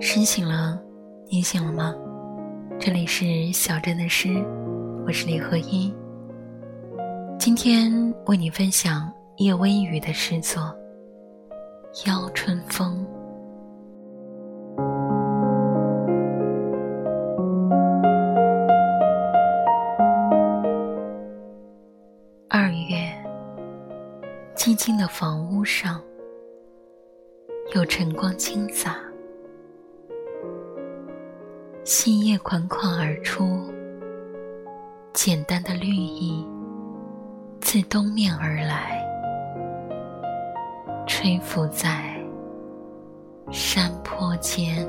诗醒了，你醒了吗？这里是小镇的诗，我是李合一。今天为你分享叶微雨的诗作《邀春风》。二月，寂静的房屋上，有晨光倾洒。新叶款款而出，简单的绿意自东面而来，吹拂在山坡间。